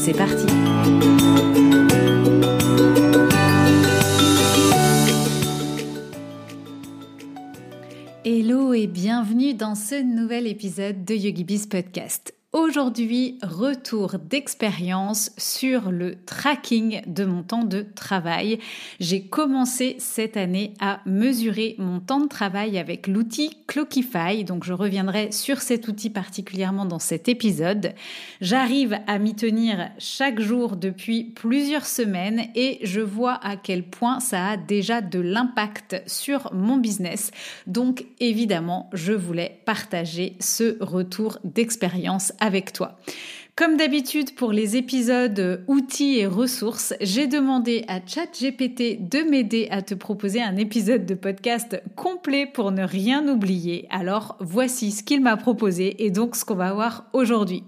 C'est parti Hello et bienvenue dans ce nouvel épisode de YogiBiz Podcast. Aujourd'hui, retour d'expérience sur le tracking de mon temps de travail. J'ai commencé cette année à mesurer mon temps de travail avec l'outil Clockify, donc je reviendrai sur cet outil particulièrement dans cet épisode. J'arrive à m'y tenir chaque jour depuis plusieurs semaines et je vois à quel point ça a déjà de l'impact sur mon business. Donc évidemment, je voulais partager ce retour d'expérience avec toi. Comme d'habitude pour les épisodes outils et ressources, j'ai demandé à ChatGPT de m'aider à te proposer un épisode de podcast complet pour ne rien oublier. Alors voici ce qu'il m'a proposé et donc ce qu'on va voir aujourd'hui.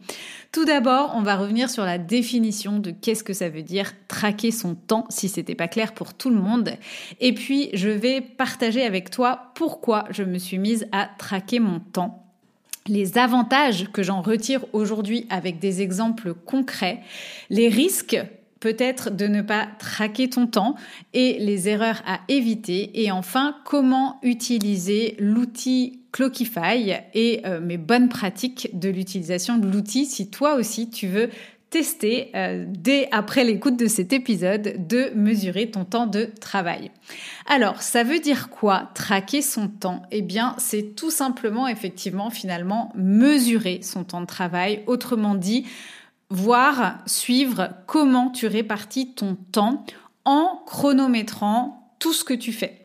Tout d'abord, on va revenir sur la définition de qu'est-ce que ça veut dire traquer son temps si c'était pas clair pour tout le monde. Et puis, je vais partager avec toi pourquoi je me suis mise à traquer mon temps les avantages que j'en retire aujourd'hui avec des exemples concrets, les risques peut-être de ne pas traquer ton temps et les erreurs à éviter. Et enfin comment utiliser l'outil Clockify et euh, mes bonnes pratiques de l'utilisation de l'outil si toi aussi tu veux tester euh, dès après l'écoute de cet épisode de mesurer ton temps de travail. Alors, ça veut dire quoi traquer son temps? Eh bien, c'est tout simplement effectivement finalement mesurer son temps de travail, autrement dit, voir, suivre comment tu répartis ton temps en chronométrant tout ce que tu fais.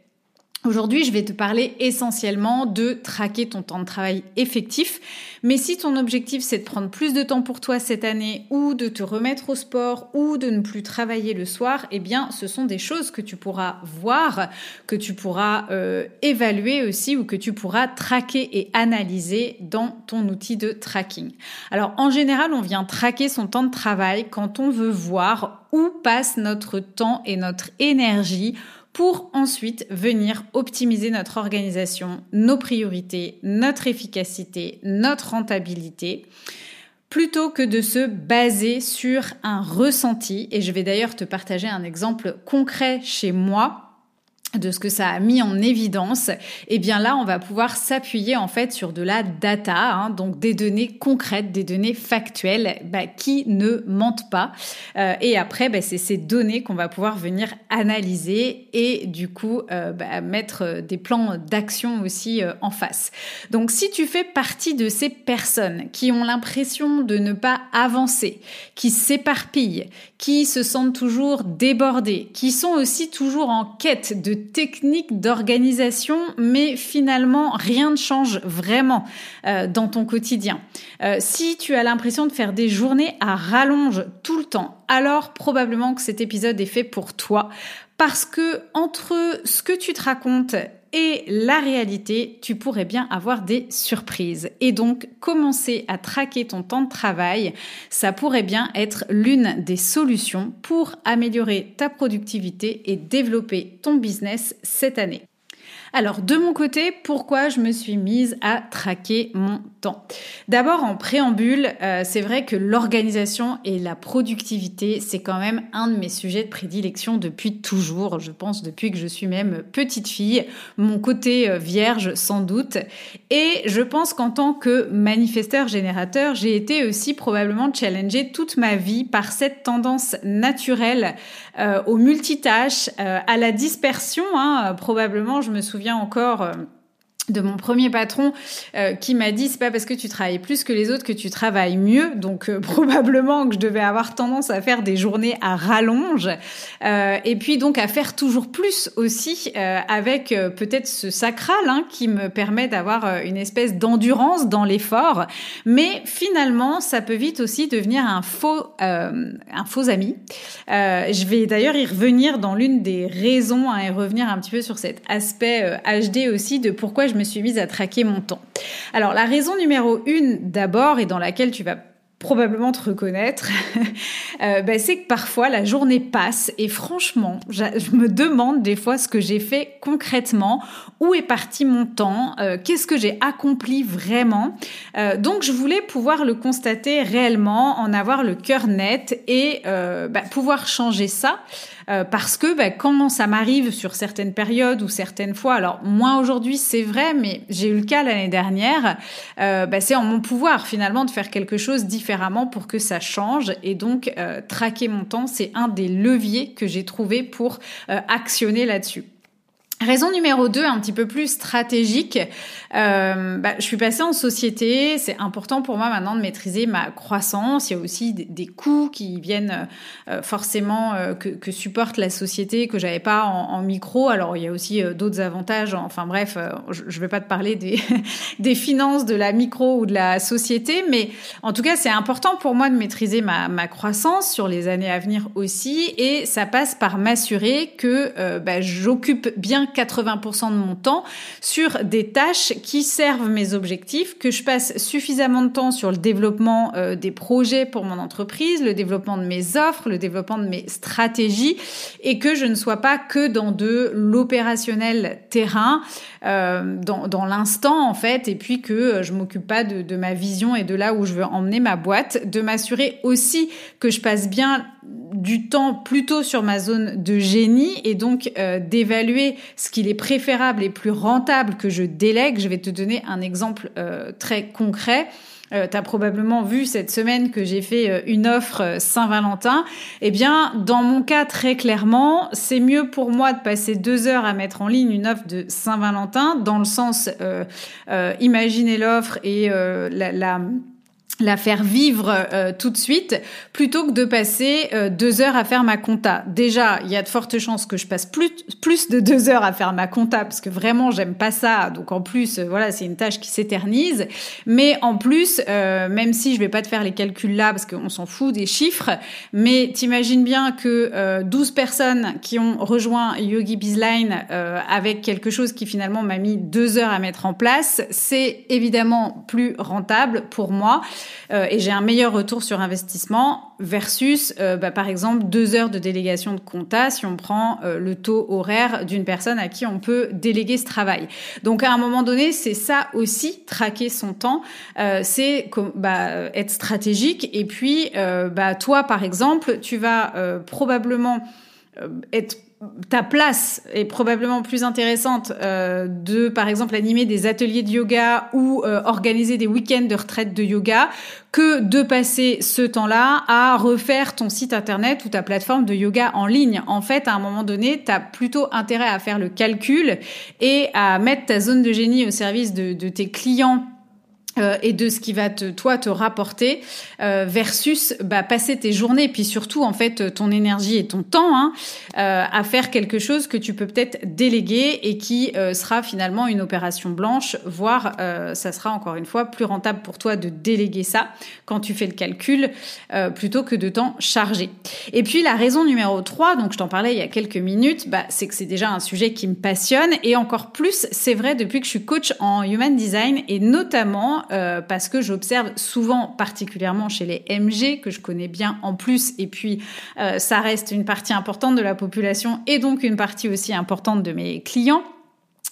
Aujourd'hui, je vais te parler essentiellement de traquer ton temps de travail effectif. Mais si ton objectif c'est de prendre plus de temps pour toi cette année ou de te remettre au sport ou de ne plus travailler le soir, eh bien, ce sont des choses que tu pourras voir, que tu pourras euh, évaluer aussi ou que tu pourras traquer et analyser dans ton outil de tracking. Alors, en général, on vient traquer son temps de travail quand on veut voir où passe notre temps et notre énergie pour ensuite venir optimiser notre organisation, nos priorités, notre efficacité, notre rentabilité plutôt que de se baser sur un ressenti. Et je vais d'ailleurs te partager un exemple concret chez moi de ce que ça a mis en évidence, eh bien là, on va pouvoir s'appuyer en fait sur de la data, hein, donc des données concrètes, des données factuelles bah, qui ne mentent pas. Euh, et après, bah, c'est ces données qu'on va pouvoir venir analyser et du coup euh, bah, mettre des plans d'action aussi euh, en face. Donc si tu fais partie de ces personnes qui ont l'impression de ne pas avancer, qui s'éparpillent, qui se sentent toujours débordées, qui sont aussi toujours en quête de techniques d'organisation, mais finalement rien ne change vraiment euh, dans ton quotidien. Euh, si tu as l'impression de faire des journées à rallonge tout le temps, alors probablement que cet épisode est fait pour toi parce que entre ce que tu te racontes et la réalité, tu pourrais bien avoir des surprises. Et donc, commencer à traquer ton temps de travail, ça pourrait bien être l'une des solutions pour améliorer ta productivité et développer ton business cette année. Alors de mon côté, pourquoi je me suis mise à traquer mon temps? D'abord en préambule, euh, c'est vrai que l'organisation et la productivité, c'est quand même un de mes sujets de prédilection depuis toujours, je pense depuis que je suis même petite fille, mon côté euh, vierge sans doute. Et je pense qu'en tant que manifesteur générateur, j'ai été aussi probablement challengée toute ma vie par cette tendance naturelle euh, au multitâche, à la dispersion. Hein. Probablement, je me souviens encore euh, de mon premier patron euh, qui m'a dit c'est pas parce que tu travailles plus que les autres que tu travailles mieux. Donc euh, probablement que je devais avoir tendance à faire des journées à rallonge. Euh, et puis donc à faire toujours plus aussi avec peut-être ce sacral hein, qui me permet d'avoir une espèce d'endurance dans l'effort. Mais finalement ça peut vite aussi devenir un faux un faux ami. Je vais d'ailleurs y revenir dans l'une des raisons hein, et revenir un petit peu sur cet aspect HD aussi de pourquoi je me suis mise à traquer mon temps. Alors la raison numéro une d'abord et dans laquelle tu vas probablement te reconnaître, euh, bah, c'est que parfois la journée passe et franchement, je me demande des fois ce que j'ai fait concrètement, où est parti mon temps, euh, qu'est-ce que j'ai accompli vraiment. Euh, donc je voulais pouvoir le constater réellement, en avoir le cœur net et bah, pouvoir changer ça. Euh, parce que bah, quand ça m'arrive sur certaines périodes ou certaines fois, alors moins aujourd'hui c'est vrai, mais j'ai eu le cas l'année dernière, euh, bah, c'est en mon pouvoir finalement de faire quelque chose différemment pour que ça change et donc euh, traquer mon temps, c'est un des leviers que j'ai trouvé pour actionner là-dessus. Raison numéro 2, un petit peu plus stratégique, euh, bah, je suis passée en société, c'est important pour moi maintenant de maîtriser ma croissance, il y a aussi des, coûts qui viennent euh, forcément euh, que, supporte la société que j'avais pas en, micro, alors il y a aussi d'autres avantages, enfin bref, je ne vais pas te parler des, finances de la micro ou de la société, mais en tout cas c'est important pour moi de maîtriser ma, ma, croissance sur les années à venir aussi, et ça passe par m'assurer que bah, j'occupe bien 80% de mon temps sur des tâches qui servent mes objectifs, que je passe suffisamment de temps sur le développement euh, des projets pour mon entreprise, le développement de mes offres, le développement de mes stratégies, et que je ne sois pas que dans de l'opérationnel terrain, euh, dans, l'instant en fait, et puis que euh, je m'occupe pas de, de ma vision et de là où je veux emmener ma boîte, de m'assurer aussi que je passe bien du temps plutôt sur ma zone de génie et donc euh, d'évaluer ce qu'il est préférable et plus rentable que je délègue. Je vais te donner un exemple euh, très concret. Euh, tu as probablement vu cette semaine que j'ai fait une offre Saint-Valentin. Eh bien, dans mon cas, très clairement, c'est mieux pour moi de passer deux heures à mettre en ligne une offre de Saint-Valentin, dans le sens, imaginer l'offre et la, la la faire vivre euh, tout de suite plutôt que de passer euh, deux heures à faire ma compta. Déjà, il y a de fortes chances que je passe plus plus de deux heures à faire ma compta parce que vraiment j'aime pas ça. Donc en plus, euh, voilà, c'est une tâche qui s'éternise. Mais en plus, même si je vais pas te faire les calculs là parce qu'on s'en fout des chiffres, mais t'imagines bien que 12 personnes qui ont rejoint Yogi Bizline avec quelque chose qui finalement m'a mis deux heures à mettre en place, c'est évidemment plus rentable pour moi. Euh, et j'ai un meilleur retour sur investissement versus, euh, bah, par exemple, deux heures de délégation de compta si on prend euh, le taux horaire d'une personne à qui on peut déléguer ce travail. Donc à un moment donné, c'est ça aussi, traquer son temps, c'est bah, être stratégique. Et puis, bah, toi, par exemple, tu vas probablement être ta place est probablement plus intéressante euh, de, par exemple, animer des ateliers de yoga ou euh, organiser des week-ends de retraite de yoga que de passer ce temps-là à refaire ton site internet ou ta plateforme de yoga en ligne. En fait, à un moment donné, tu as plutôt intérêt à faire le calcul et à mettre ta zone de génie au service de, de tes clients euh, et de ce qui va te toi te rapporter euh, versus bah, passer tes journées puis surtout en fait ton énergie et ton temps hein, euh, à faire quelque chose que tu peux peut-être déléguer et qui sera finalement une opération blanche voire ça sera encore une fois plus rentable pour toi de déléguer ça quand tu fais le calcul plutôt que de t'en charger. Et puis la raison numéro 3 donc je t'en parlais il y a quelques minutes bah, c'est que c'est déjà un sujet qui me passionne. Et encore plus c'est vrai depuis que je suis coach en human design et notamment euh, parce que j'observe souvent, particulièrement chez les MG, que je connais bien en plus, et puis euh, ça reste une partie importante de la population et donc une partie aussi importante de mes clients.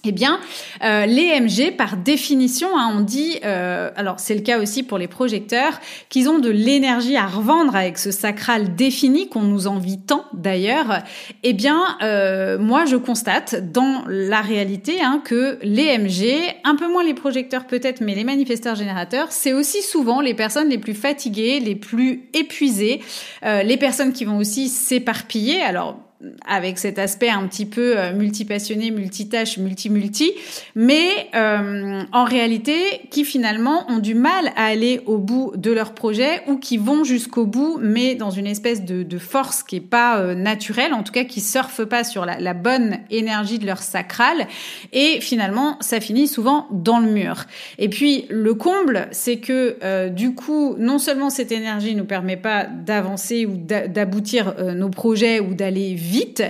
Eh bien, euh, les MG, par définition, hein, on dit, euh, alors c'est le cas aussi pour les projecteurs, qu'ils ont de l'énergie à revendre avec ce sacral défini qu'on nous envie tant d'ailleurs. Eh bien, euh, moi je constate dans la réalité hein, que les MG, un peu moins les projecteurs peut-être, mais les manifesteurs générateurs, c'est aussi souvent les personnes les plus fatiguées, les plus épuisées, les personnes qui vont aussi s'éparpiller. Alors avec cet aspect un petit peu euh, multipassionné, multitâche, multi-multi, mais euh, en réalité qui finalement ont du mal à aller au bout de leur projet ou qui vont jusqu'au bout, mais dans une espèce de, force qui est pas euh, naturelle, en tout cas qui surfent pas sur la, bonne énergie de leur sacral, et finalement ça finit souvent dans le mur. Et puis le comble, c'est que euh, du coup, non seulement cette énergie nous permet pas d'avancer ou d'aboutir nos projets ou d'aller vite,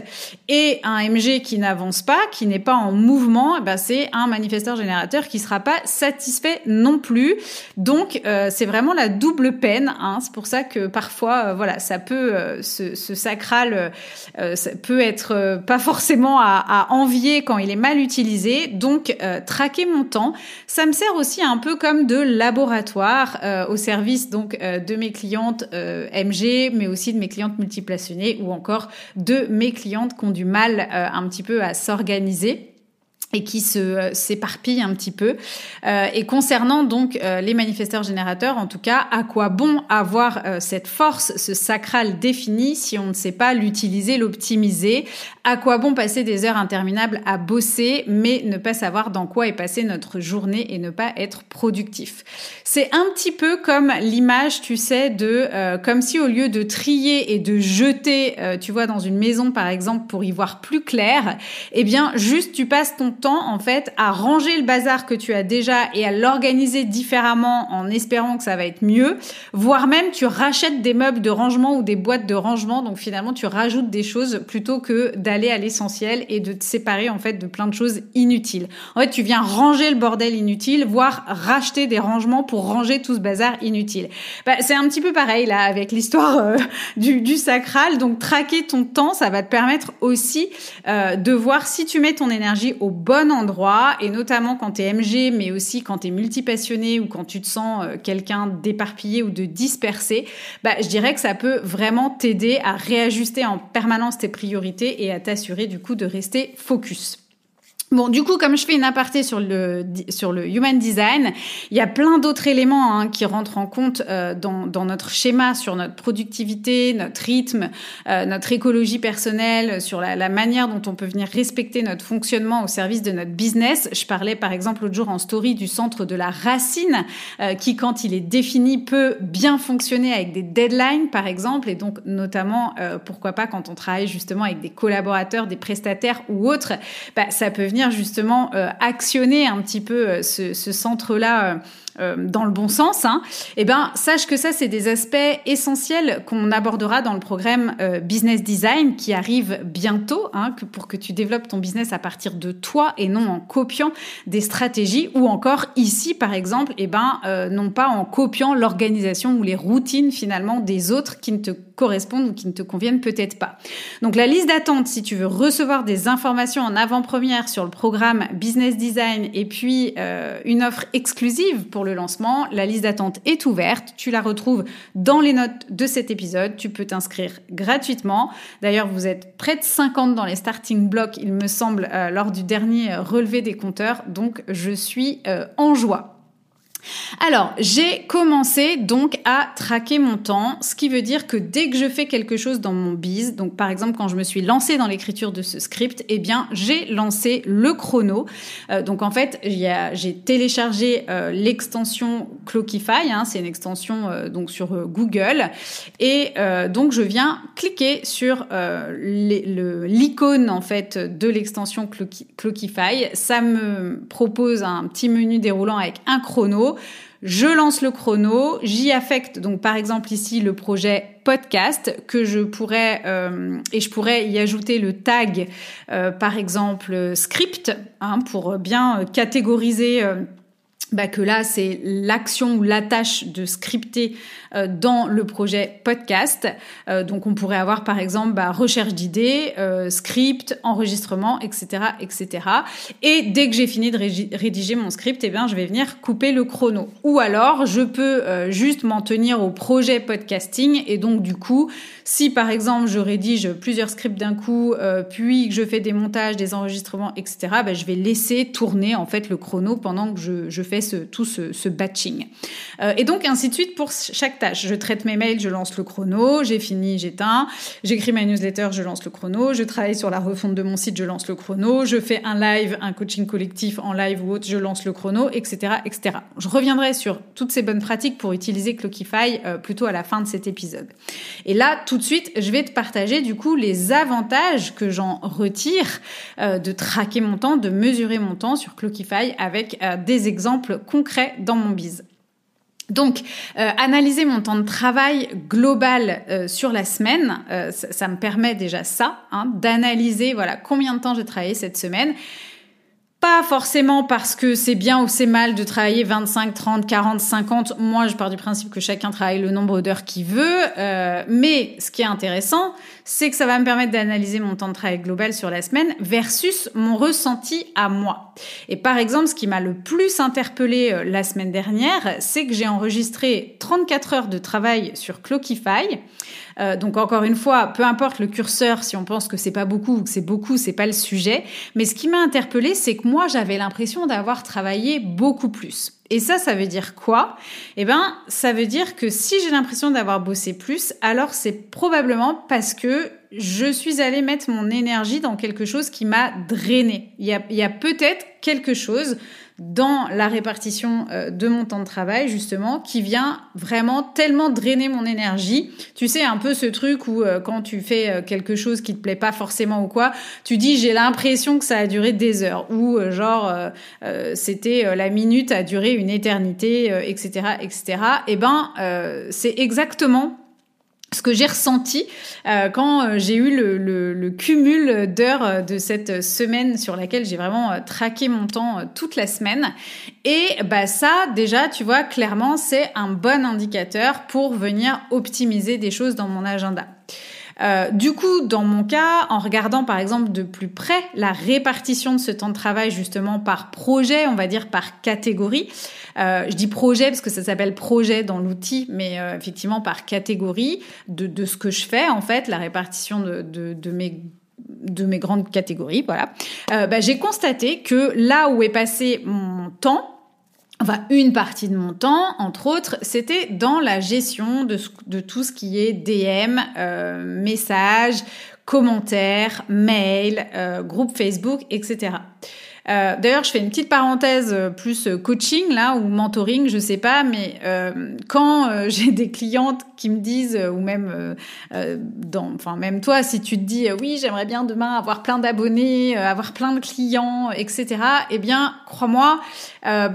et un MG qui n'avance pas, qui n'est pas en mouvement, eh ben c'est un manifesteur générateur qui sera pas satisfait non plus. Donc euh, c'est vraiment la double peine. Hein. C'est pour ça que parfois, euh, voilà, ça peut euh, ce, sacral ça peut être pas forcément à, à, envier quand il est mal utilisé. Donc traquer mon temps, ça me sert aussi un peu comme de laboratoire au service donc de mes clientes MG, mais aussi de mes clientes multiplationnées ou encore de mes clientes qui ont du mal euh, un petit peu à s'organiser et qui se euh, s'éparpille un petit peu. Euh, et concernant donc euh, les manifesteurs générateurs, en tout cas, à quoi bon avoir cette force, ce sacral défini si on ne sait pas l'utiliser, l'optimiser? À quoi bon passer des heures interminables à bosser, mais ne pas savoir dans quoi est passée notre journée et ne pas être productif? C'est un petit peu comme l'image, tu sais, de comme si au lieu de trier et de jeter, tu vois, dans une maison par exemple pour y voir plus clair, eh bien juste tu passes ton en fait à ranger le bazar que tu as déjà et à l'organiser différemment en espérant que ça va être mieux, voire même tu rachètes des meubles de rangement ou des boîtes de rangement, donc finalement tu rajoutes des choses plutôt que d'aller à l'essentiel et de te séparer en fait de plein de choses inutiles. En fait, tu viens ranger le bordel inutile, voire racheter des rangements pour ranger tout ce bazar inutile. Bah, c'est un petit peu pareil là avec l'histoire euh, du, sacral. Donc traquer ton temps, ça va te permettre aussi euh, de voir si tu mets ton énergie au bon endroit et notamment quand tu es MG mais aussi quand tu es multipassionné ou quand tu te sens euh, quelqu'un d'éparpillé ou de dispersé, bah, je dirais que ça peut vraiment t'aider à réajuster en permanence tes priorités et à t'assurer du coup de rester focus. Bon, du coup, comme je fais une aparté sur le sur le human design, il y a plein d'autres éléments hein, qui rentrent en compte euh, dans, dans notre schéma sur notre productivité, notre rythme, euh, notre écologie personnelle, sur la, la, manière dont on peut venir respecter notre fonctionnement au service de notre business. Je parlais par exemple l'autre jour en story du centre de la racine, euh, qui quand il est défini peut bien fonctionner avec des deadlines par exemple, et donc notamment pourquoi pas quand on travaille justement avec des collaborateurs, des prestataires ou autres, bah, ça peut venir justement euh, actionner un petit peu euh, ce, ce centre-là euh, dans le bon sens, hein, eh ben sache que ça c'est des aspects essentiels qu'on abordera dans le programme euh, Business Design qui arrive bientôt, hein, que pour que tu développes ton business à partir de toi et non en copiant des stratégies ou encore ici par exemple, eh ben euh, non pas en copiant l'organisation ou les routines finalement des autres qui ne te correspondent ou qui ne te conviennent peut-être pas. Donc la liste d'attente si tu veux recevoir des informations en avant-première sur le programme Business Design et puis une offre exclusive pour le lancement. La liste d'attente est ouverte. Tu la retrouves dans les notes de cet épisode. Tu peux t'inscrire gratuitement. D'ailleurs, vous êtes près de 50 dans les starting blocks, il me semble, euh, lors du dernier relevé des compteurs. Donc, je suis euh, en joie. Alors, j'ai commencé donc à traquer mon temps, ce qui veut dire que dès que je fais quelque chose dans mon biz, donc par exemple quand je me suis lancée dans l'écriture de ce script, eh bien j'ai lancé le chrono. Euh, donc en fait, j'ai téléchargé euh, l'extension Clockify, hein, c'est une extension euh, donc sur Google, et donc je viens cliquer sur l'icône en fait de l'extension Clockify. Ça me propose un petit menu déroulant avec un chrono. Je lance le chrono, j'y affecte donc par exemple ici le projet podcast que je pourrais euh, et je pourrais y ajouter le tag euh, par exemple script hein, pour bien catégoriser euh, bah, que là, c'est l'action ou la tâche de scripter dans le projet podcast. Euh, donc, on pourrait avoir, par exemple, bah, recherche d'idées, euh, script, enregistrement, etc., etc. Et dès que j'ai fini de rédiger mon script, eh bien, je vais venir couper le chrono. Ou alors, je peux juste m'en tenir au projet podcasting. Et donc, du coup, si, par exemple, je rédige plusieurs scripts d'un coup, puis que je fais des montages, des enregistrements, etc., bah, je vais laisser tourner, en fait, le chrono pendant que je, fais tout ce, batching. Euh, et donc ainsi de suite pour chaque Je traite mes mails, je lance le chrono, j'ai fini, j'éteins, j'écris ma newsletter, je lance le chrono, je travaille sur la refonte de mon site, je lance le chrono, je fais un live, un coaching collectif en live ou autre, je lance le chrono, etc., etc. Je reviendrai sur toutes ces bonnes pratiques pour utiliser Clockify euh, plutôt à la fin de cet épisode. Et là, tout de suite, je vais te partager du coup les avantages que j'en retire euh, de traquer mon temps, de mesurer mon temps sur Clockify avec euh, des exemples concrets dans mon biz. Donc, euh, analyser mon temps de travail global euh, sur la semaine, euh, ça, me permet déjà ça, hein, d'analyser voilà combien de temps j'ai travaillé cette semaine pas forcément parce que c'est bien ou c'est mal de travailler 25, 30, 40, 50. Moi, je pars du principe que chacun travaille le nombre d'heures qu'il veut. Mais ce qui est intéressant, c'est que ça va me permettre d'analyser mon temps de travail global sur la semaine versus mon ressenti à moi. Et par exemple, ce qui m'a le plus interpellé euh, la semaine dernière, c'est que j'ai enregistré 34 heures de travail sur Clockify. Euh, donc encore une fois, peu importe le curseur, si on pense que c'est pas beaucoup ou que c'est beaucoup, c'est pas le sujet. Mais ce qui m'a interpellé, c'est que moi, j'avais l'impression d'avoir travaillé beaucoup plus. Et ça, ça veut dire quoi? Eh ben, ça veut dire que si j'ai l'impression d'avoir bossé plus, alors c'est probablement parce que je suis allée mettre mon énergie dans quelque chose qui m'a drainé. Il y a, peut-être quelque chose dans la répartition euh, de mon temps de travail, justement, qui vient vraiment tellement drainer mon énergie. Tu sais, un peu ce truc où euh, quand tu fais euh, quelque chose qui te plaît pas forcément ou quoi, tu dis j'ai l'impression que ça a duré des heures ou genre c'était la minute a duré une éternité, etc., etc. Eh ben, c'est exactement ce que j'ai ressenti euh, quand euh, j'ai eu le, le, cumul d'heures euh, de cette semaine sur laquelle j'ai vraiment traqué mon temps toute la semaine. Et bah ça, déjà, tu vois, clairement, c'est un bon indicateur pour venir optimiser des choses dans mon agenda. Euh, du coup, dans mon cas, en regardant par exemple de plus près la répartition de ce temps de travail justement par projet, on va dire par catégorie, euh, je dis projet parce que ça s'appelle projet dans l'outil, mais euh, effectivement par catégorie de, de, ce que je fais en fait, la répartition de, de, de mes de mes grandes catégories, voilà. Bah, j'ai constaté que là où est passé mon temps, Enfin, une partie de mon temps, entre autres, c'était dans la gestion de, tout ce qui est DM, euh, messages, commentaires, mails, euh, groupe Facebook, etc. Euh, D'ailleurs, je fais une petite parenthèse euh, plus euh, coaching là ou mentoring, je sais pas, mais euh, quand euh, j'ai des clientes qui me disent ou même dans, enfin même toi, si tu te dis oui, j'aimerais bien demain avoir plein d'abonnés, avoir plein de clients, etc. Eh bien, crois-moi,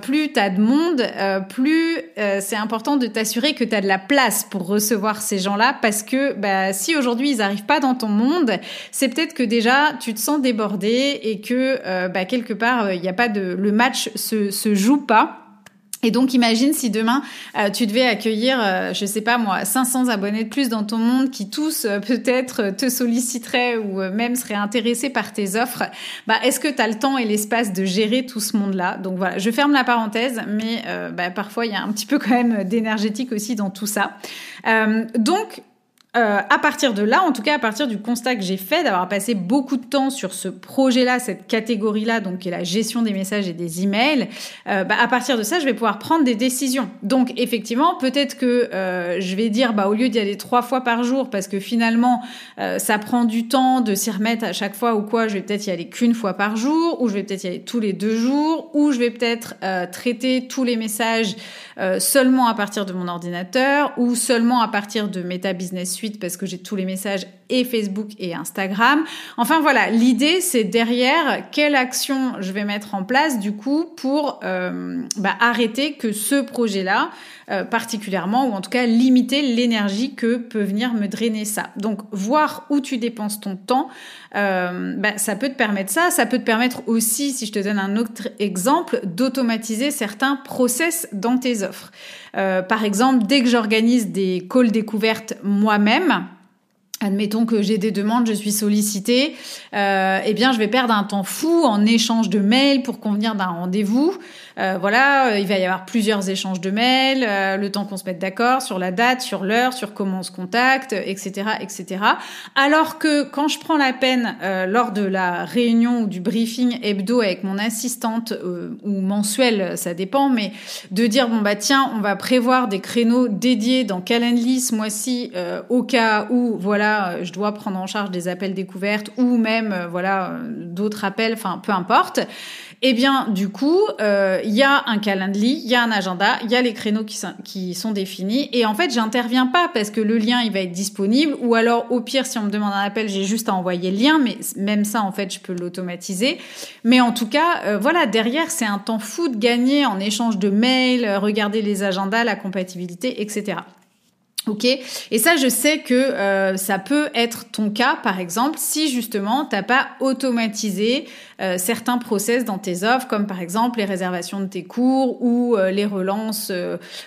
plus tu as de monde, plus c'est important de t'assurer que tu as de la place pour recevoir ces gens-là, parce que bah, si aujourd'hui ils arrivent pas dans ton monde, c'est peut-être que déjà tu te sens débordé et que bah, quelque part, euh, il n'y a pas de, le match se, se joue pas. Et donc imagine si demain euh, tu devais accueillir, euh, je sais pas moi, 500 abonnés de plus dans ton monde qui tous peut-être te solliciteraient ou même seraient intéressés par tes offres. Bah est-ce que tu as le temps et l'espace de gérer tout ce monde-là? Donc voilà, je ferme la parenthèse, mais bah, parfois il y a un petit peu quand même d'énergétique aussi dans tout ça. donc euh, à partir de là, en tout cas à partir du constat que j'ai fait d'avoir passé beaucoup de temps sur ce projet-là, cette catégorie-là, donc qui est la gestion des messages et des emails, euh, bah, à partir de ça, je vais pouvoir prendre des décisions. Donc effectivement, peut-être que euh, je vais dire, bah au lieu d'y aller trois fois par jour, parce que finalement euh, ça prend du temps de s'y remettre à chaque fois ou quoi, je vais peut-être y aller qu'une fois par jour, ou je vais peut-être y aller tous les deux jours, ou je vais peut-être euh, traiter tous les messages seulement à partir de mon ordinateur, ou seulement à partir de Meta Business Suite parce que j'ai tous les messages et Facebook et Instagram. Enfin voilà, l'idée c'est derrière quelle action je vais mettre en place du coup pour euh, bah, arrêter que ce projet-là euh, particulièrement ou en tout cas limiter l'énergie que peut venir me drainer ça. Donc voir où tu dépenses ton temps, euh, bah, ça peut te permettre ça. Ça peut te permettre aussi, si je te donne un autre exemple, d'automatiser certains process dans tes offres. par exemple, dès que j'organise des calls découvertes moi-même, admettons que j'ai des demandes, je suis sollicitée, euh, eh bien je vais perdre un temps fou en échange de mails pour convenir d'un rendez-vous. Euh, voilà, euh, il va y avoir plusieurs échanges de mails, euh, le temps qu'on se mette d'accord sur la date, sur l'heure, sur comment on se contacte, etc., etc. Alors que quand je prends la peine lors de la réunion ou du briefing hebdo avec mon assistante ou mensuel, ça dépend, mais de dire bon bah tiens, on va prévoir des créneaux dédiés dans Calendly ce mois-ci au cas où voilà je dois prendre en charge des appels découvertes ou même voilà d'autres appels, enfin peu importe. Eh bien, du coup, il y a un calendrier, il y a un agenda, il y a les créneaux qui sont, définis. Et en fait, j'interviens pas parce que le lien, il va être disponible. Ou alors, au pire, si on me demande un appel, j'ai juste à envoyer le lien. Mais même ça, en fait, je peux l'automatiser. Mais en tout cas, euh, voilà, derrière, c'est un temps fou de gagner en échange de mails, euh, regarder les agendas, la compatibilité, etc. Ok, et ça, je sais que euh, ça peut être ton cas, par exemple, si justement t'as pas automatisé euh, certains process dans tes offres, comme par exemple les réservations de tes cours ou euh, les relances,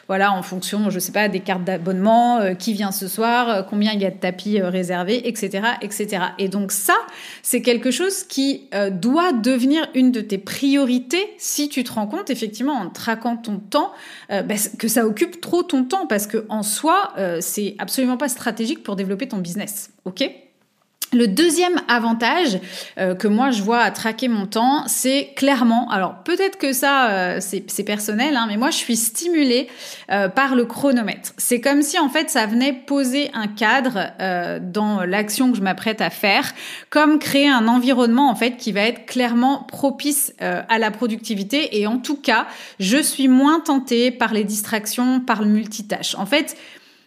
voilà, en fonction, je sais pas, des cartes d'abonnement, qui vient ce soir, combien il y a de tapis réservés, etc., etc. Et donc ça, c'est quelque chose qui doit devenir une de tes priorités si tu te rends compte effectivement en traquant ton temps bah, que ça occupe trop ton temps, parce que en soi euh, c'est absolument pas stratégique pour développer ton business. OK? Le deuxième avantage euh, que moi je vois à traquer mon temps, c'est clairement, alors peut-être que ça euh, c'est personnel, hein, mais moi je suis stimulée par le chronomètre. C'est comme si en fait ça venait poser un cadre dans l'action que je m'apprête à faire, comme créer un environnement en fait qui va être clairement propice à la productivité et en tout cas je suis moins tentée par les distractions, par le multitâche. En fait,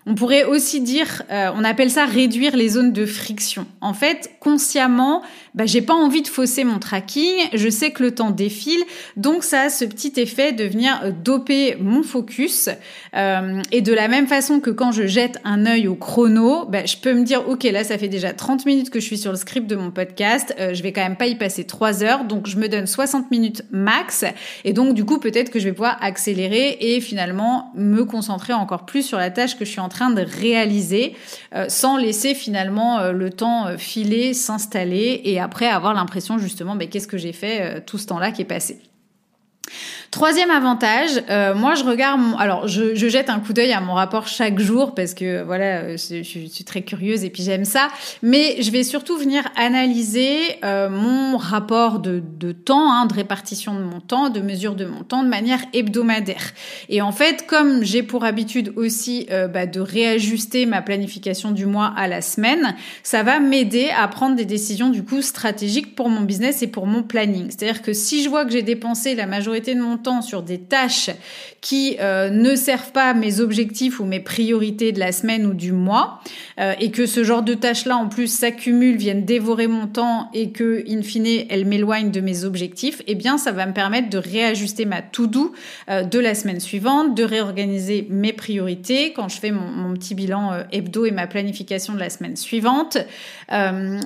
on pourrait aussi dire, euh, on appelle ça réduire les zones de friction. En fait, consciemment, bah, j'ai pas envie de fausser mon tracking, je sais que le temps défile, donc ça a ce petit effet de venir euh, doper mon focus. Euh, et de la même façon que quand je jette un œil au chrono, bah, je peux me dire, ok, là ça fait déjà 30 minutes que je suis sur le script de mon podcast, je vais quand même pas y passer 3 heures, donc je me donne 60 minutes max, et donc du coup peut-être que je vais pouvoir accélérer et finalement me concentrer encore plus sur la tâche que je suis en train de réaliser, sans laisser finalement le temps filer, s'installer et après avoir l'impression justement, mais qu'est-ce que j'ai fait euh, tout ce temps-là qui est passé. Troisième avantage, euh, moi je regarde, mon, alors je, je, jette un coup d'œil à mon rapport chaque jour parce que voilà, euh, je, suis très curieuse et puis j'aime ça, mais je vais surtout venir analyser euh, mon rapport de, de temps, hein, de répartition de mon temps, de mesure de mon temps de manière hebdomadaire. Et en fait, comme j'ai pour habitude aussi euh, bah, de réajuster ma planification du mois à la semaine, ça va m'aider à prendre des décisions du coup stratégiques pour mon business et pour mon planning. C'est-à-dire que si je vois que j'ai dépensé la majorité de mon sur des tâches qui euh, ne servent pas mes objectifs ou mes priorités de la semaine ou du mois, euh, et que ce genre de tâches-là en plus s'accumulent, viennent dévorer mon temps et que, in fine, elles m'éloignent de mes objectifs, eh bien, ça va me permettre de réajuster ma to-do euh, de la semaine suivante, de réorganiser mes priorités quand je fais mon, mon petit bilan hebdo et ma planification de la semaine suivante.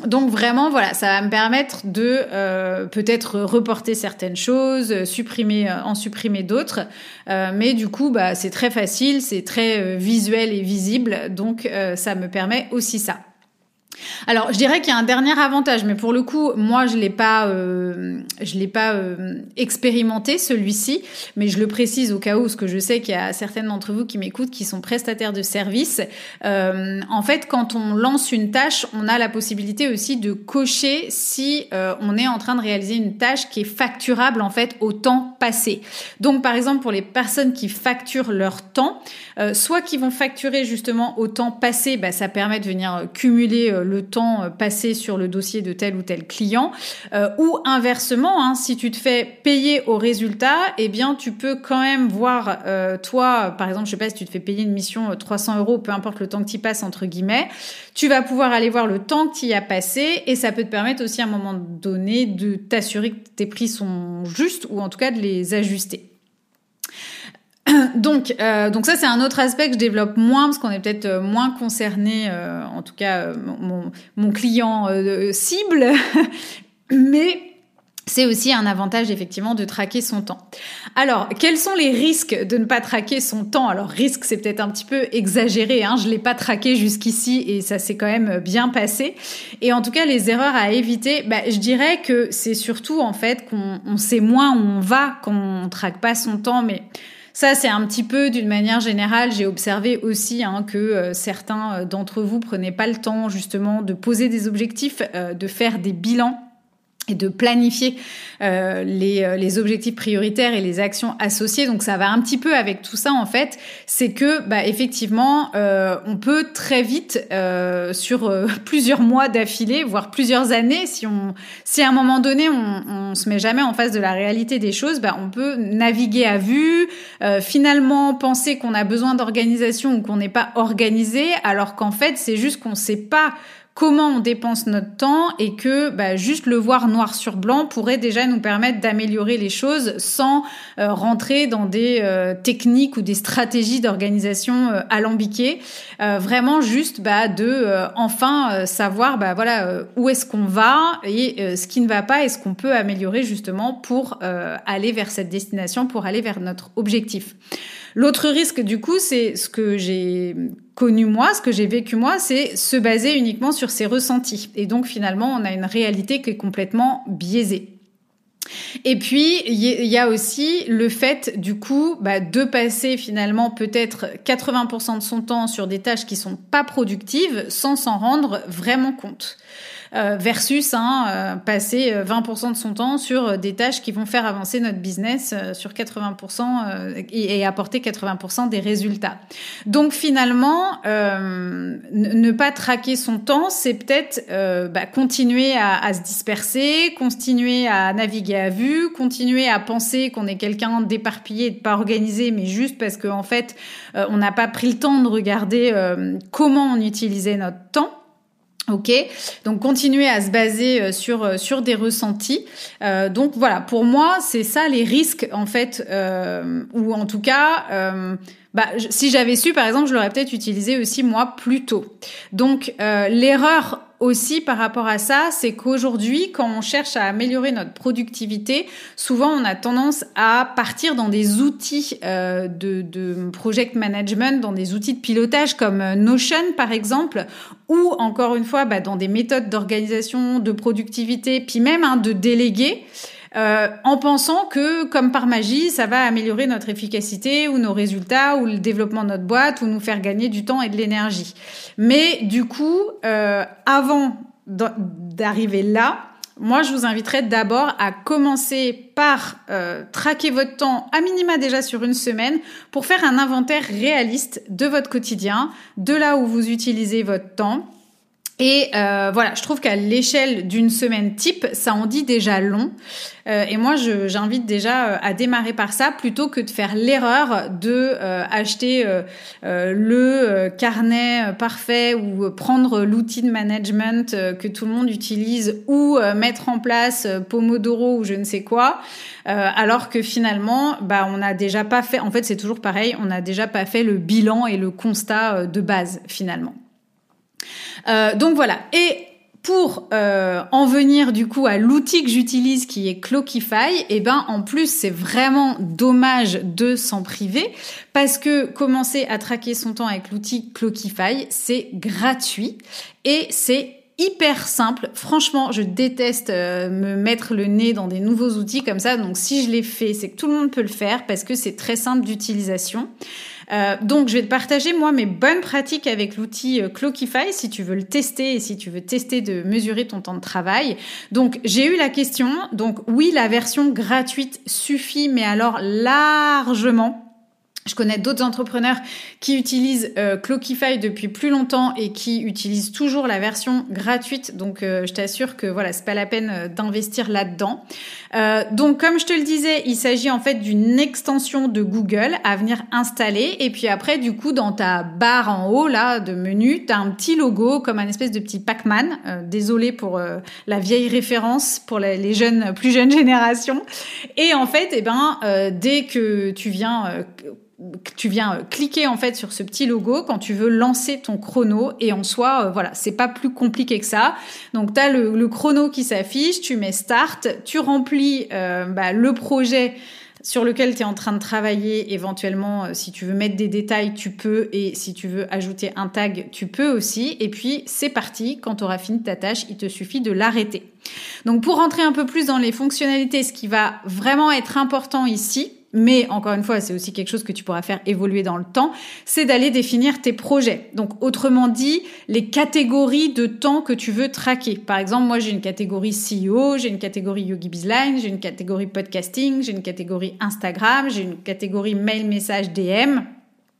donc vraiment, voilà, ça va me permettre de peut-être reporter certaines choses, supprimer en supprimer d'autres. Euh, mais du coup, bah, c'est très facile, c'est très euh, visuel et visible, donc euh, ça me permet aussi ça. Alors, je dirais qu'il y a un dernier avantage, mais pour le coup, moi, je l'ai pas, euh, l'ai pas euh, expérimenté celui-ci, mais je le précise au cas où, parce que je sais qu'il y a certaines d'entre vous qui m'écoutent, qui sont prestataires de services. Euh, en fait, quand on lance une tâche, on a la possibilité aussi de cocher si on est en train de réaliser une tâche qui est facturable en fait au temps passé. Donc, par exemple, pour les personnes qui facturent leur temps, soit qui vont facturer justement au temps passé, bah, ça permet de venir cumuler le temps euh, passé sur le dossier de tel ou tel client, euh, ou inversement, hein, si tu te fais payer au résultat, eh bien tu peux quand même voir euh, toi, par exemple, je sais pas si tu te fais payer une mission 300 euros, peu importe le temps que tu passes entre guillemets, tu vas pouvoir aller voir le temps que tu y as passé et ça peut te permettre aussi à un moment donné de t'assurer que tes prix sont justes ou en tout cas de les ajuster. donc, euh, donc ça c'est un autre aspect que je développe moins parce qu'on est peut-être euh, moins concerné, euh, en tout cas mon, mon client cible, mais c'est aussi un avantage effectivement de traquer son temps. Alors, quels sont les risques de ne pas traquer son temps? Alors, risque, c'est peut-être un petit peu exagéré. Hein je l'ai pas traqué jusqu'ici et ça s'est quand même bien passé. Et en tout cas, les erreurs à éviter, bah, je dirais que c'est surtout en fait qu'on sait moins où on va quand on traque pas son temps, mais ça, c'est un petit peu d'une manière générale. J'ai observé aussi hein, que euh, certains euh, d'entre vous prenaient pas le temps justement de poser des objectifs, euh, de faire des bilans et de planifier euh, les, euh, les, objectifs prioritaires et les actions associées. Donc ça va un petit peu avec tout ça en fait, c'est que bah, effectivement euh, on peut très vite euh, sur plusieurs mois d'affilée, voire plusieurs années, si on si à un moment donné on, on se met jamais en face de la réalité des choses, bah, on peut naviguer à vue, finalement penser qu'on a besoin d'organisation ou qu'on n'est pas organisé, alors qu'en fait c'est juste qu'on sait pas comment on dépense notre temps et que bah, juste le voir noir sur blanc pourrait déjà nous permettre d'améliorer les choses sans euh, rentrer dans des euh, techniques ou des stratégies d'organisation euh, alambiquées. vraiment juste bah, de enfin savoir bah, voilà où est-ce qu'on va et ce qui ne va pas et ce qu'on peut améliorer justement pour aller vers cette destination, pour aller vers notre objectif. L'autre risque, du coup, c'est ce que j'ai connu moi, ce que j'ai vécu moi, c'est se baser uniquement sur ses ressentis. Et donc, finalement, on a une réalité qui est complètement biaisée. Et puis, il y a aussi le fait, du coup, bah, de passer finalement peut-être 80% de son temps sur des tâches qui sont pas productives sans s'en rendre vraiment compte. Euh, versus hein, euh, passer 20% euh, de son temps sur des tâches qui vont faire avancer notre business sur 80% et, apporter 80% des résultats. Donc finalement, ne pas traquer son temps, c'est peut-être bah, continuer à, à, se disperser, continuer à naviguer à vue, continuer à penser qu'on est quelqu'un d'éparpillé et de pas organisé, mais juste parce qu'en en fait, on n'a pas pris le temps de regarder comment on utilisait notre temps. Ok, donc continuer à se baser euh, sur euh, sur des ressentis. Euh, donc voilà, pour moi, c'est ça les risques en fait, euh, ou en tout cas, euh, bah, si j'avais su par exemple, je l'aurais peut-être utilisé aussi moi plus tôt. Donc l'erreur aussi par rapport à ça, c'est qu'aujourd'hui, quand on cherche à améliorer notre productivité, souvent on a tendance à partir dans des outils euh, de, project management, dans des outils de pilotage comme Notion par exemple, ou encore une fois bah, dans des méthodes d'organisation, de productivité, puis même hein, de déléguer. Euh, en pensant que, comme par magie, ça va améliorer notre efficacité ou nos résultats ou le développement de notre boîte ou nous faire gagner du temps et de l'énergie. Mais du coup, euh, avant d'arriver là, moi, je vous inviterais d'abord à commencer par euh, traquer votre temps à minima déjà sur une semaine pour faire un inventaire réaliste de votre quotidien, de là où vous utilisez votre temps et euh, voilà, je trouve qu'à l'échelle d'une semaine type, ça en dit déjà long. Euh, et moi, j'invite déjà euh, à démarrer par ça plutôt que de faire l'erreur de euh, acheter euh, le carnet parfait ou prendre l'outil de management que tout le monde utilise ou mettre en place Pomodoro ou je ne sais quoi. alors que finalement, bah, on n'a déjà pas fait. En fait, c'est toujours pareil. On n'a déjà pas fait le bilan et le constat de base finalement. Euh, donc voilà. Et pour euh, en venir du coup à l'outil que j'utilise qui est Clockify, eh ben en plus c'est vraiment dommage de s'en priver parce que commencer à traquer son temps avec l'outil Clockify, c'est gratuit et c'est hyper simple. Franchement, je déteste euh, me mettre le nez dans des nouveaux outils comme ça. Donc si je l'ai fait, c'est que tout le monde peut le faire parce que c'est très simple d'utilisation. Euh, donc, je vais te partager, moi, mes bonnes pratiques avec l'outil euh, Clockify si tu veux le tester et si tu veux tester de mesurer ton temps de travail. Donc, j'ai eu la question. Donc, oui, la version gratuite suffit, mais alors largement je connais d'autres entrepreneurs qui utilisent euh, Clockify depuis plus longtemps et qui utilisent toujours la version gratuite. Donc, euh, je t'assure que voilà, c'est pas la peine euh, d'investir là-dedans. Euh, donc, comme je te le disais, il s'agit en fait d'une extension de Google à venir installer. Et puis après, du coup, dans ta barre en haut là de menu, tu as un petit logo comme un espèce de petit Pac-Man. désolé pour la vieille référence pour les, les, jeunes, plus jeunes générations. Et en fait, eh ben, dès que tu viens tu viens cliquer en fait sur ce petit logo quand tu veux lancer ton chrono. Et en soi voilà c'est pas plus compliqué que ça. Donc tu as le, chrono qui s'affiche tu mets start tu remplis bah, le projet sur lequel tu es en train de travailler, éventuellement, euh, si tu veux mettre des détails, tu peux, et si tu veux ajouter un tag, tu peux aussi. Et puis, c'est parti, quand tu auras fini ta tâche, il te suffit de l'arrêter. Donc, pour rentrer un peu plus dans les fonctionnalités, ce qui va vraiment être important ici, mais encore une fois, c'est aussi quelque chose que tu pourras faire évoluer dans le temps, c'est d'aller définir tes projets. Donc, autrement dit, les catégories de temps que tu veux traquer. Par exemple, moi, j'ai une catégorie CEO, j'ai une catégorie Yogi Bizline, j'ai une catégorie podcasting, j'ai une catégorie Instagram, j'ai une catégorie mail, message, DM.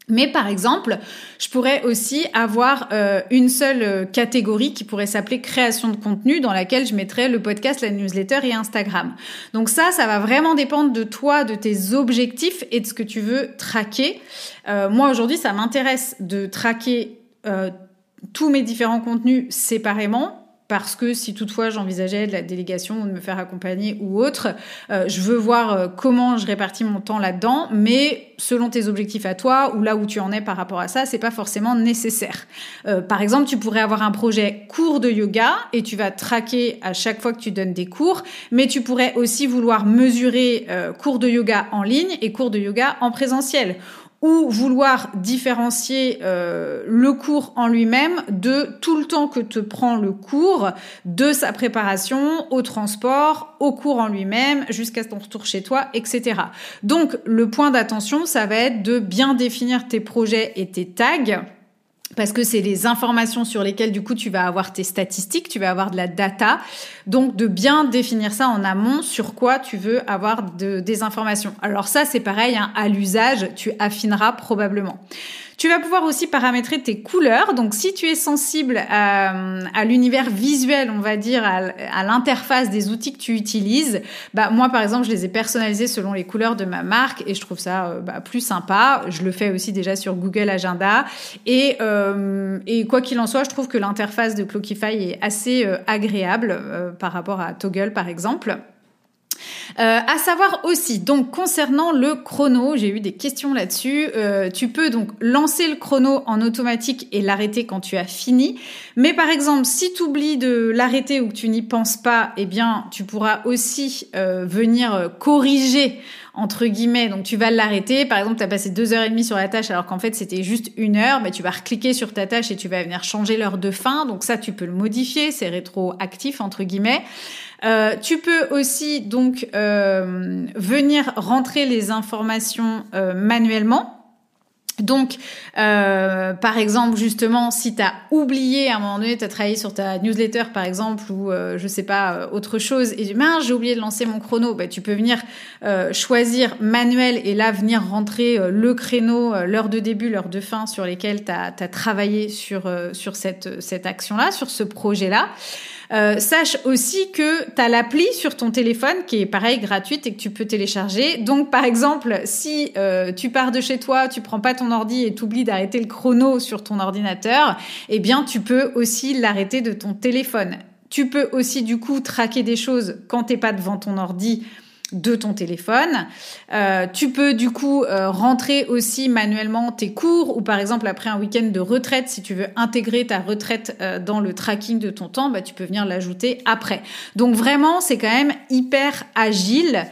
Mais par exemple, je pourrais aussi avoir euh, une seule euh, catégorie qui pourrait s'appeler création de contenu dans laquelle je mettrais le podcast, la newsletter et Instagram. Donc ça, ça va vraiment dépendre de toi, de tes objectifs et de ce que tu veux traquer. Euh, moi aujourd'hui, ça m'intéresse de traquer tous mes différents contenus séparément parce que si toutefois j'envisageais de la délégation ou de me faire accompagner ou autre, euh, je veux voir euh, comment je répartis mon temps là-dedans, mais selon tes objectifs à toi ou là où tu en es par rapport à ça, c'est pas forcément nécessaire. Euh, par exemple, tu pourrais avoir un projet cours de yoga et tu vas traquer à chaque fois que tu donnes des cours, mais tu pourrais aussi vouloir mesurer cours de yoga en ligne et cours de yoga en présentiel ou vouloir différencier euh, le cours en lui-même de tout le temps que te prend le cours, de sa préparation au transport, au cours en lui-même, jusqu'à ton retour chez toi, etc. Donc le point d'attention, ça va être de bien définir tes projets et tes tags parce que c'est les informations sur lesquelles du coup tu vas avoir tes statistiques, tu vas avoir de la data. Donc de bien définir ça en amont sur quoi tu veux avoir des informations. Alors ça c'est pareil, hein, à l'usage, tu affineras probablement. Tu vas pouvoir aussi paramétrer tes couleurs. Donc, si tu es sensible à, l'univers visuel, on va dire, à, l'interface des outils que tu utilises, bah, moi, par exemple, je les ai personnalisés selon les couleurs de ma marque et je trouve ça euh, bah, plus sympa. Je le fais aussi déjà sur Google Agenda. Et, euh, et quoi qu'il en soit, je trouve que l'interface de Clockify est assez euh, agréable par rapport à Toggle, par exemple. Euh, à savoir aussi, donc concernant le chrono, j'ai eu des questions là-dessus. Euh, tu peux donc lancer le chrono en automatique et l'arrêter quand tu as fini. Mais par exemple, si tu oublies de l'arrêter ou que tu n'y penses pas, eh bien, tu pourras aussi euh, venir corriger entre guillemets. Donc tu vas l'arrêter. Par exemple, tu as passé deux heures et demie sur la tâche alors qu'en fait c'était juste une heure. Mais tu vas recliquer sur ta tâche et tu vas venir changer l'heure de fin. Donc ça, tu peux le modifier. C'est rétroactif entre guillemets. Euh, tu peux aussi donc euh, venir rentrer les informations euh, manuellement. Donc, euh, par exemple, justement, si tu as oublié à un moment donné, tu as travaillé sur ta newsletter, par exemple, ou euh, je sais pas, autre chose, et mince, j'ai oublié de lancer mon chrono, bah, tu peux venir choisir manuel et là, venir rentrer le créneau, l'heure de début, l'heure de fin sur lesquels tu as, travaillé sur, sur cette, cette action-là, sur ce projet-là. Euh, sache aussi que tu as l'appli sur ton téléphone qui est pareil gratuite et que tu peux télécharger. Donc par exemple, si euh, tu pars de chez toi, tu prends pas ton ordi et t'oublies d'arrêter le chrono sur ton ordinateur, eh bien tu peux aussi l'arrêter de ton téléphone. Tu peux aussi du coup traquer des choses quand t'es pas devant ton ordi de ton téléphone. Euh, tu peux du coup euh, rentrer aussi manuellement tes cours ou par exemple après un week-end de retraite, si tu veux intégrer ta retraite euh, dans le tracking de ton temps, bah, tu peux venir l'ajouter après. Donc vraiment, c'est quand même hyper agile.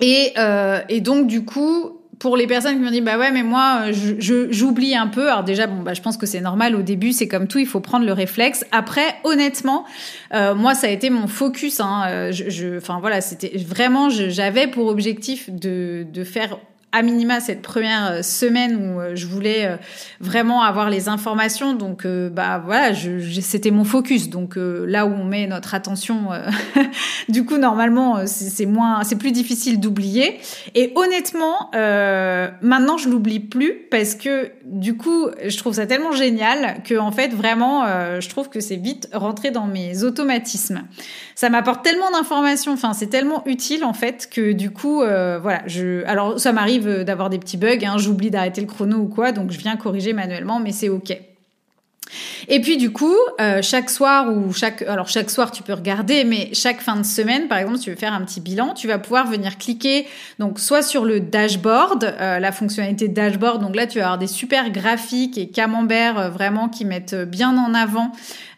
Et, et, donc du coup, pour les personnes qui m'ont dit bah ouais mais moi j'oublie un peu. Alors déjà bon bah je pense que c'est normal. Au début c'est comme tout il faut prendre le réflexe. Après honnêtement euh, moi ça a été mon focus hein, euh, je enfin voilà c'était vraiment j'avais pour objectif de de faire à minima cette première euh, semaine où euh, je voulais euh, vraiment avoir les informations. Donc, bah voilà, c'était mon focus. Donc là où on met notre attention, du coup normalement c'est moins, c'est plus difficile d'oublier. Et honnêtement, maintenant je l'oublie plus parce que du coup je trouve ça tellement génial que en fait vraiment je trouve que c'est vite rentré dans mes automatismes. Ça m'apporte tellement d'informations. Enfin, c'est tellement utile en fait que du coup, voilà, je. Alors ça m'arrive d'avoir des petits bugs, hein, j'oublie d'arrêter le chrono ou quoi, donc je viens corriger manuellement, mais c'est ok. Et puis du coup, euh, chaque soir ou chaque alors chaque soir tu peux regarder, mais chaque fin de semaine, par exemple, si tu veux faire un petit bilan, tu vas pouvoir venir cliquer donc soit sur le dashboard, euh, la fonctionnalité dashboard. Donc là, tu vas avoir des super graphiques et camemberts euh, vraiment qui mettent bien en avant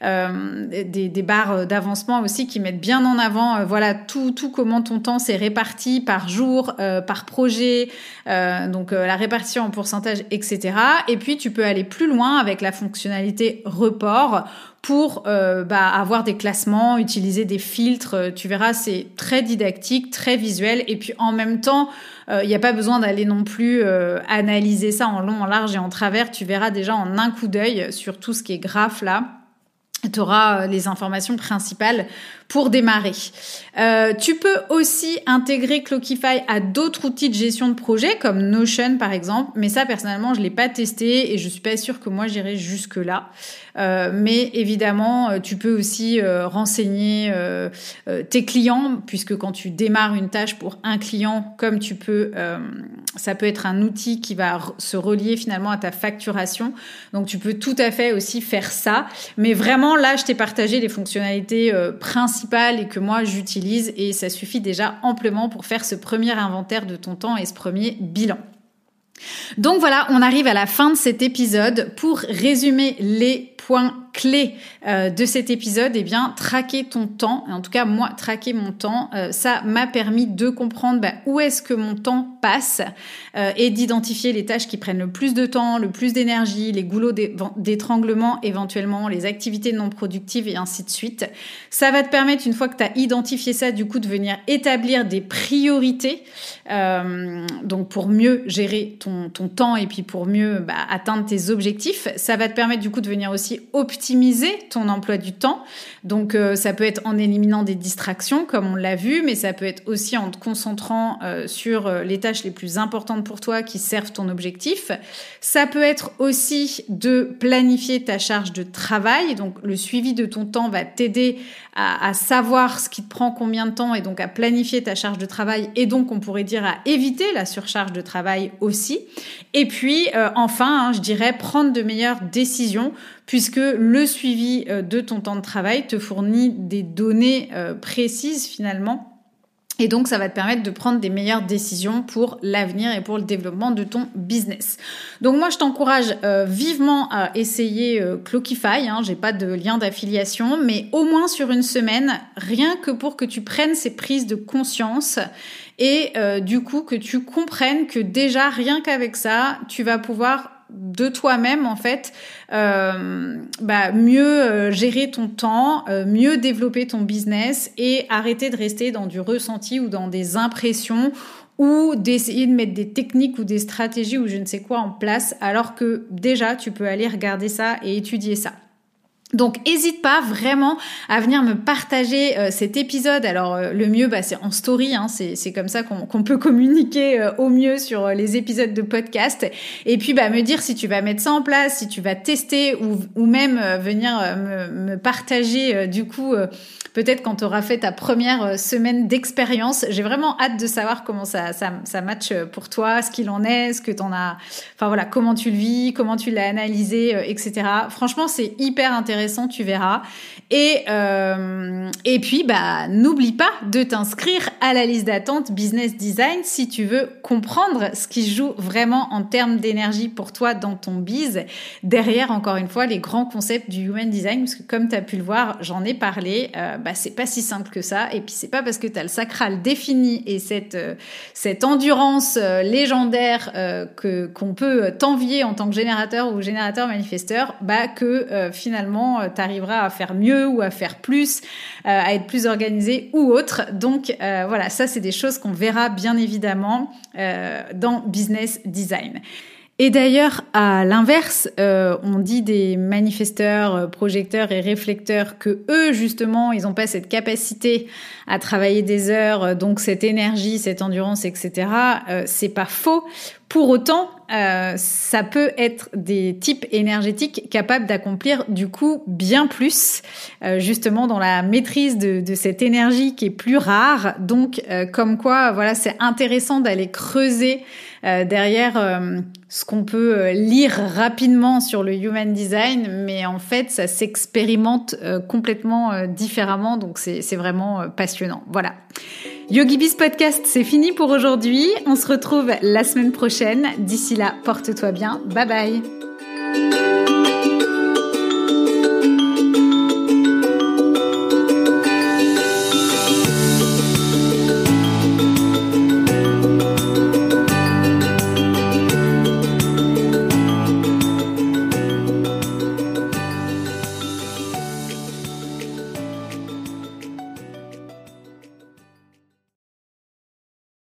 des, des, barres d'avancement aussi qui mettent bien en avant voilà tout tout comment ton temps s'est réparti par jour, par projet, donc la répartition en pourcentage, etc. Et puis tu peux aller plus loin avec la fonctionnalité report pour euh, bah, avoir des classements, utiliser des filtres. Euh, tu verras, c'est très didactique, très visuel. Et puis en même temps, euh, il n'y a pas besoin d'aller non plus analyser ça en long, en large et en travers. Tu verras déjà en un coup d'œil sur tout ce qui est graphe là tu auras les informations principales pour démarrer. Euh, tu peux aussi intégrer Clockify à d'autres outils de gestion de projet comme Notion par exemple, mais ça personnellement je l'ai pas testé et je suis pas sûre que moi j'irai jusque là. Euh, mais évidemment, euh, tu peux aussi renseigner tes clients puisque quand tu démarres une tâche pour un client, comme tu peux, ça peut être un outil qui va se relier finalement à ta facturation. Donc tu peux tout à fait aussi faire ça. Mais vraiment là, je t'ai partagé les fonctionnalités principales et que moi j'utilise et ça suffit déjà amplement pour faire ce premier inventaire de ton temps et ce premier bilan. Donc voilà, on arrive à la fin de cet épisode. Pour résumer les points clé euh, de cet épisode, eh bien, traquer ton temps. En tout cas, moi, traquer mon temps, euh, ça m'a permis de comprendre bah, où est-ce que mon temps passe euh, et d'identifier les tâches qui prennent le plus de temps, le plus d'énergie, les goulots d'étranglement éventuellement, les activités non productives et ainsi de suite. Ça va te permettre, une fois que tu as identifié ça, du coup, de venir établir des priorités. donc, pour mieux gérer ton, ton, temps et puis pour mieux bah, atteindre tes objectifs. Ça va te permettre, du coup, de venir aussi optimiser ton emploi du temps. Donc euh, ça peut être en éliminant des distractions, comme on l'a vu, mais ça peut être aussi en te concentrant euh, sur euh, les tâches les plus importantes pour toi qui servent ton objectif. Ça peut être aussi de planifier ta charge de travail. Donc le suivi de ton temps va t'aider à, à, savoir ce qui te prend combien de temps et donc à planifier ta charge de travail et donc on pourrait dire à éviter la surcharge de travail aussi. Et puis enfin, hein, je dirais prendre de meilleures décisions puisque le suivi euh, de ton temps de travail te fournit des données euh, précises finalement. Et donc, ça va te permettre de prendre des meilleures décisions pour l'avenir et pour le développement de ton business. Donc, moi, je t'encourage euh, vivement à essayer Clockify. Hein, J'ai pas de lien d'affiliation, mais au moins sur une semaine, rien que pour que tu prennes ces prises de conscience et du coup que tu comprennes que déjà, rien qu'avec ça, tu vas pouvoir de toi-même en fait euh, bah, mieux euh, gérer ton temps, euh, mieux développer ton business et arrêter de rester dans du ressenti ou dans des impressions ou d'essayer de mettre des techniques ou des stratégies ou je ne sais quoi en place alors que déjà tu peux aller regarder ça et étudier ça. Donc, n'hésite pas vraiment à venir me partager euh, cet épisode. Alors, euh, le mieux, bah, c'est en story. Hein, c'est comme ça qu'on peut communiquer euh, au mieux sur les épisodes de podcast. Et puis, bah, me dire si tu vas mettre ça en place, si tu vas tester ou, même venir me, partager du coup peut-être quand tu auras fait ta première euh, semaine d'expérience. J'ai vraiment hâte de savoir comment ça, ça, ça match euh, pour toi, ce qu'il en est, ce que tu en as, enfin voilà, comment tu le vis, comment tu l'as analysé, euh, etc. Franchement, c'est hyper intéressant, tu verras. Et, et puis, bah, n'oublie pas de t'inscrire à la liste d'attente Business Design si tu veux comprendre ce qui joue vraiment en termes d'énergie pour toi dans ton biz. Derrière, encore une fois, les grands concepts du Human Design, parce que comme tu pu le voir, j'en ai parlé. Bah, c'est pas si simple que ça. Et puis c'est pas parce que tu as le sacral défini et cette, euh, endurance euh, légendaire euh, que qu'on peut t'envier en tant que générateur ou générateur manifesteur, bah que finalement tu arriveras à faire mieux ou à faire plus, à être plus organisé ou autre. Donc voilà, ça c'est des choses qu'on verra bien évidemment dans business design. Et d'ailleurs, à l'inverse, euh, on dit des manifesteurs, euh, projecteurs et réflecteurs que eux, justement, ils n'ont pas cette capacité à travailler des heures, euh, donc cette énergie, cette endurance, etc. Euh, c'est pas faux. Pour autant, euh, ça peut être des types énergétiques capables d'accomplir du coup bien plus, euh, justement dans la maîtrise de, de, cette énergie qui est plus rare. Donc, comme quoi, voilà, c'est intéressant d'aller creuser derrière ce qu'on peut lire rapidement sur le human design, mais en fait, ça s'expérimente complètement différemment, donc c'est vraiment passionnant. Voilà. YogiBiz Podcast, c'est fini pour aujourd'hui. On se retrouve la semaine prochaine. D'ici là, porte-toi bien. Bye bye.